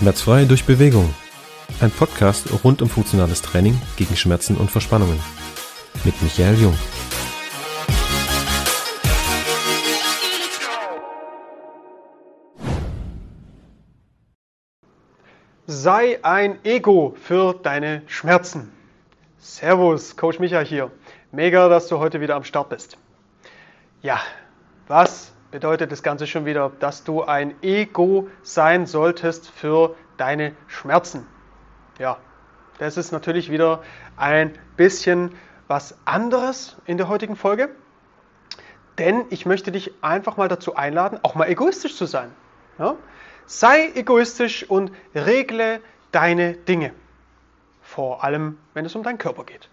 Schmerzfrei durch Bewegung. Ein Podcast rund um funktionales Training gegen Schmerzen und Verspannungen. Mit Michael Jung. Sei ein Ego für deine Schmerzen. Servus, Coach Micha hier. Mega, dass du heute wieder am Start bist. Ja, was bedeutet das Ganze schon wieder, dass du ein Ego sein solltest für deine Schmerzen. Ja, das ist natürlich wieder ein bisschen was anderes in der heutigen Folge, denn ich möchte dich einfach mal dazu einladen, auch mal egoistisch zu sein. Ja? Sei egoistisch und regle deine Dinge, vor allem wenn es um deinen Körper geht.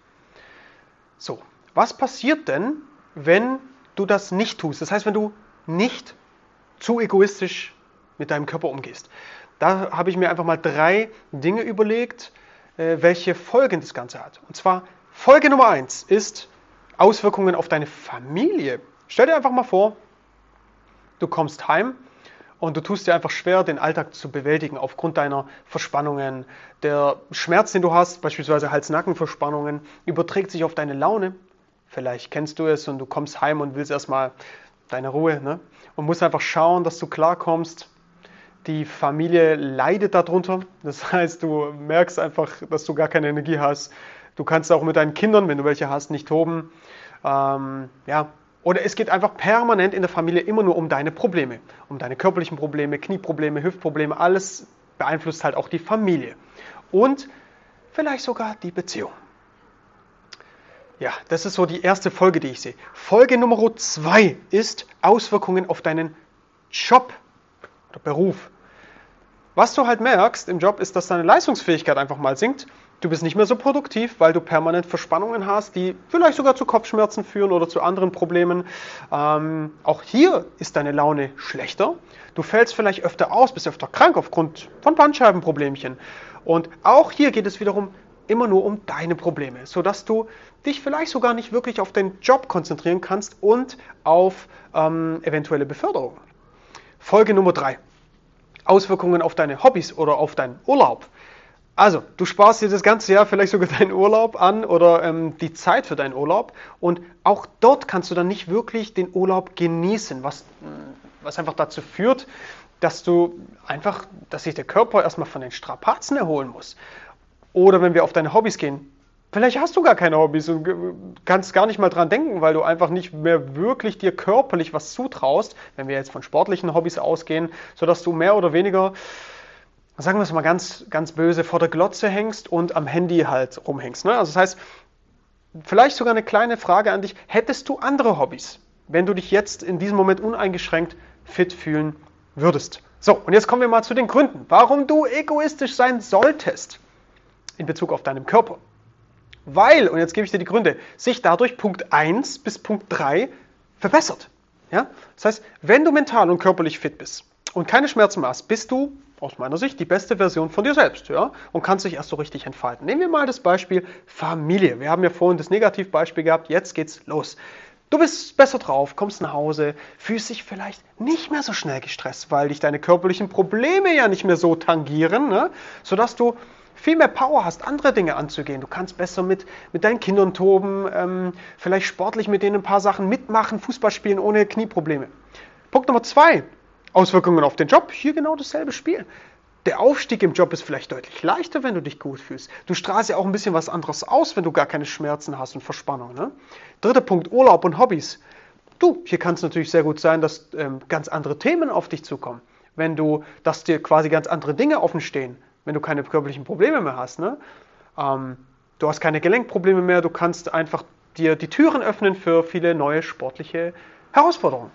So, was passiert denn, wenn du das nicht tust? Das heißt, wenn du nicht zu egoistisch mit deinem Körper umgehst. Da habe ich mir einfach mal drei Dinge überlegt, äh, welche Folgen das Ganze hat. Und zwar Folge Nummer eins ist Auswirkungen auf deine Familie. Stell dir einfach mal vor, du kommst heim und du tust dir einfach schwer, den Alltag zu bewältigen aufgrund deiner Verspannungen. Der Schmerz, den du hast, beispielsweise Hals-Nacken-Verspannungen, überträgt sich auf deine Laune. Vielleicht kennst du es und du kommst heim und willst erstmal deine Ruhe. Ne? Und musst einfach schauen, dass du klarkommst. Die Familie leidet darunter. Das heißt, du merkst einfach, dass du gar keine Energie hast. Du kannst auch mit deinen Kindern, wenn du welche hast, nicht toben. Ähm, ja. Oder es geht einfach permanent in der Familie immer nur um deine Probleme. Um deine körperlichen Probleme, Knieprobleme, Hüftprobleme. Alles beeinflusst halt auch die Familie. Und vielleicht sogar die Beziehung. Ja, das ist so die erste Folge, die ich sehe. Folge Nummer zwei ist Auswirkungen auf deinen Job oder Beruf. Was du halt merkst im Job ist, dass deine Leistungsfähigkeit einfach mal sinkt. Du bist nicht mehr so produktiv, weil du permanent Verspannungen hast, die vielleicht sogar zu Kopfschmerzen führen oder zu anderen Problemen. Ähm, auch hier ist deine Laune schlechter. Du fällst vielleicht öfter aus, bist öfter krank aufgrund von Bandscheibenproblemchen. Und auch hier geht es wiederum immer nur um deine Probleme, sodass du dich vielleicht sogar nicht wirklich auf den Job konzentrieren kannst und auf ähm, eventuelle Beförderung. Folge Nummer drei: Auswirkungen auf deine Hobbys oder auf deinen Urlaub. Also, du sparst dir das ganze Jahr vielleicht sogar deinen Urlaub an oder ähm, die Zeit für deinen Urlaub und auch dort kannst du dann nicht wirklich den Urlaub genießen, was, was einfach dazu führt, dass du einfach, dass sich der Körper erstmal von den Strapazen erholen muss. Oder wenn wir auf deine Hobbys gehen, vielleicht hast du gar keine Hobbys und kannst gar nicht mal dran denken, weil du einfach nicht mehr wirklich dir körperlich was zutraust, wenn wir jetzt von sportlichen Hobbys ausgehen, sodass du mehr oder weniger, sagen wir es mal ganz, ganz böse, vor der Glotze hängst und am Handy halt rumhängst. Ne? Also das heißt, vielleicht sogar eine kleine Frage an dich, hättest du andere Hobbys, wenn du dich jetzt in diesem Moment uneingeschränkt fit fühlen würdest? So, und jetzt kommen wir mal zu den Gründen, warum du egoistisch sein solltest in Bezug auf deinen Körper. Weil, und jetzt gebe ich dir die Gründe, sich dadurch Punkt 1 bis Punkt 3 verbessert. Ja? Das heißt, wenn du mental und körperlich fit bist und keine Schmerzen mehr hast, bist du aus meiner Sicht die beste Version von dir selbst ja? und kannst dich erst so richtig entfalten. Nehmen wir mal das Beispiel Familie. Wir haben ja vorhin das Negativbeispiel gehabt, jetzt geht's los. Du bist besser drauf, kommst nach Hause, fühlst dich vielleicht nicht mehr so schnell gestresst, weil dich deine körperlichen Probleme ja nicht mehr so tangieren, ne? sodass du viel mehr Power hast, andere Dinge anzugehen. Du kannst besser mit, mit deinen Kindern toben, ähm, vielleicht sportlich mit denen ein paar Sachen mitmachen, Fußball spielen ohne Knieprobleme. Punkt Nummer zwei, Auswirkungen auf den Job. Hier genau dasselbe Spiel. Der Aufstieg im Job ist vielleicht deutlich leichter, wenn du dich gut fühlst. Du strahlst ja auch ein bisschen was anderes aus, wenn du gar keine Schmerzen hast und Verspannung. Ne? Dritter Punkt, Urlaub und Hobbys. Du, hier kann es natürlich sehr gut sein, dass ähm, ganz andere Themen auf dich zukommen. Wenn du, dass dir quasi ganz andere Dinge offen stehen wenn du keine körperlichen Probleme mehr hast. Ne? Ähm, du hast keine Gelenkprobleme mehr, du kannst einfach dir die Türen öffnen für viele neue sportliche Herausforderungen.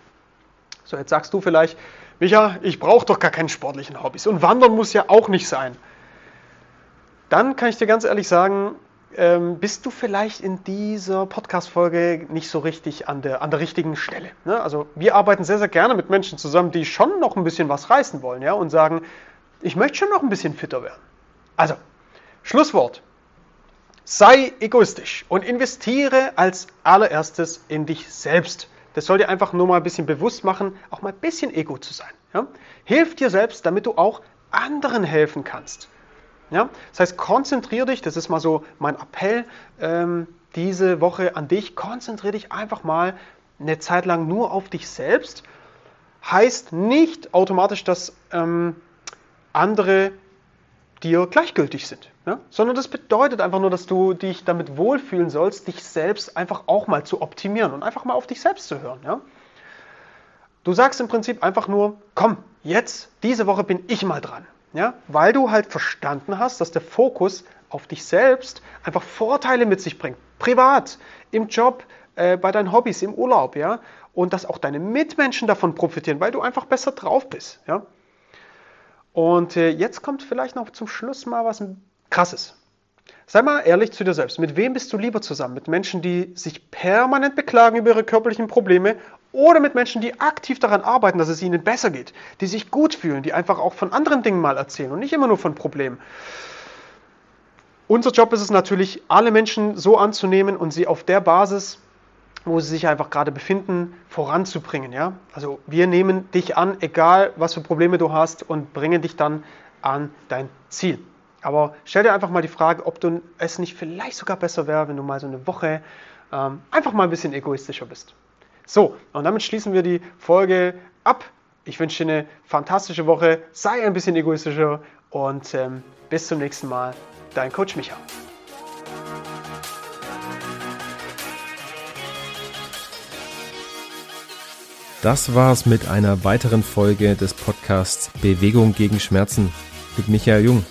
So, jetzt sagst du vielleicht, Micha, ich brauche doch gar keine sportlichen Hobbys und Wandern muss ja auch nicht sein. Dann kann ich dir ganz ehrlich sagen, ähm, bist du vielleicht in dieser Podcast-Folge nicht so richtig an der, an der richtigen Stelle. Ne? Also wir arbeiten sehr, sehr gerne mit Menschen zusammen, die schon noch ein bisschen was reißen wollen ja? und sagen, ich möchte schon noch ein bisschen fitter werden. Also, Schlusswort. Sei egoistisch und investiere als allererstes in dich selbst. Das soll dir einfach nur mal ein bisschen bewusst machen, auch mal ein bisschen Ego zu sein. Ja? Hilf dir selbst, damit du auch anderen helfen kannst. Ja? Das heißt, konzentriere dich, das ist mal so mein Appell ähm, diese Woche an dich, konzentriere dich einfach mal eine Zeit lang nur auf dich selbst. Heißt nicht automatisch, dass ähm, andere dir gleichgültig sind, ja? sondern das bedeutet einfach nur, dass du dich damit wohlfühlen sollst, dich selbst einfach auch mal zu optimieren und einfach mal auf dich selbst zu hören. Ja? Du sagst im Prinzip einfach nur, komm, jetzt, diese Woche bin ich mal dran. Ja? Weil du halt verstanden hast, dass der Fokus auf dich selbst einfach Vorteile mit sich bringt. Privat, im Job, äh, bei deinen Hobbys, im Urlaub. Ja? Und dass auch deine Mitmenschen davon profitieren, weil du einfach besser drauf bist. Ja? Und äh, jetzt kommt vielleicht noch zum Schluss mal was Krasses. Sei mal ehrlich zu dir selbst. Mit wem bist du lieber zusammen? Mit Menschen, die sich permanent beklagen über ihre körperlichen Probleme oder mit Menschen, die aktiv daran arbeiten, dass es ihnen besser geht, die sich gut fühlen, die einfach auch von anderen Dingen mal erzählen und nicht immer nur von Problemen. Unser Job ist es natürlich, alle Menschen so anzunehmen und sie auf der Basis, wo sie sich einfach gerade befinden, voranzubringen. Ja? Also wir nehmen dich an, egal was für Probleme du hast und bringen dich dann an dein Ziel. Aber stell dir einfach mal die Frage, ob du es nicht vielleicht sogar besser wäre, wenn du mal so eine Woche ähm, einfach mal ein bisschen egoistischer bist. So, und damit schließen wir die Folge ab. Ich wünsche dir eine fantastische Woche. Sei ein bisschen egoistischer und ähm, bis zum nächsten Mal. Dein Coach Micha. Das war's mit einer weiteren Folge des Podcasts Bewegung gegen Schmerzen mit Michael Jung.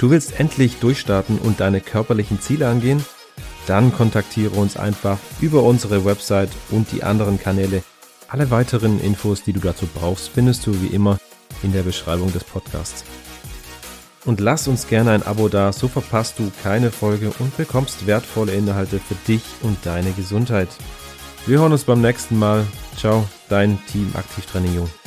Du willst endlich durchstarten und deine körperlichen Ziele angehen? Dann kontaktiere uns einfach über unsere Website und die anderen Kanäle. Alle weiteren Infos, die du dazu brauchst, findest du wie immer in der Beschreibung des Podcasts. Und lass uns gerne ein Abo da, so verpasst du keine Folge und bekommst wertvolle Inhalte für dich und deine Gesundheit. Wir hören uns beim nächsten Mal. Ciao, dein Team Aktivtraining Jung.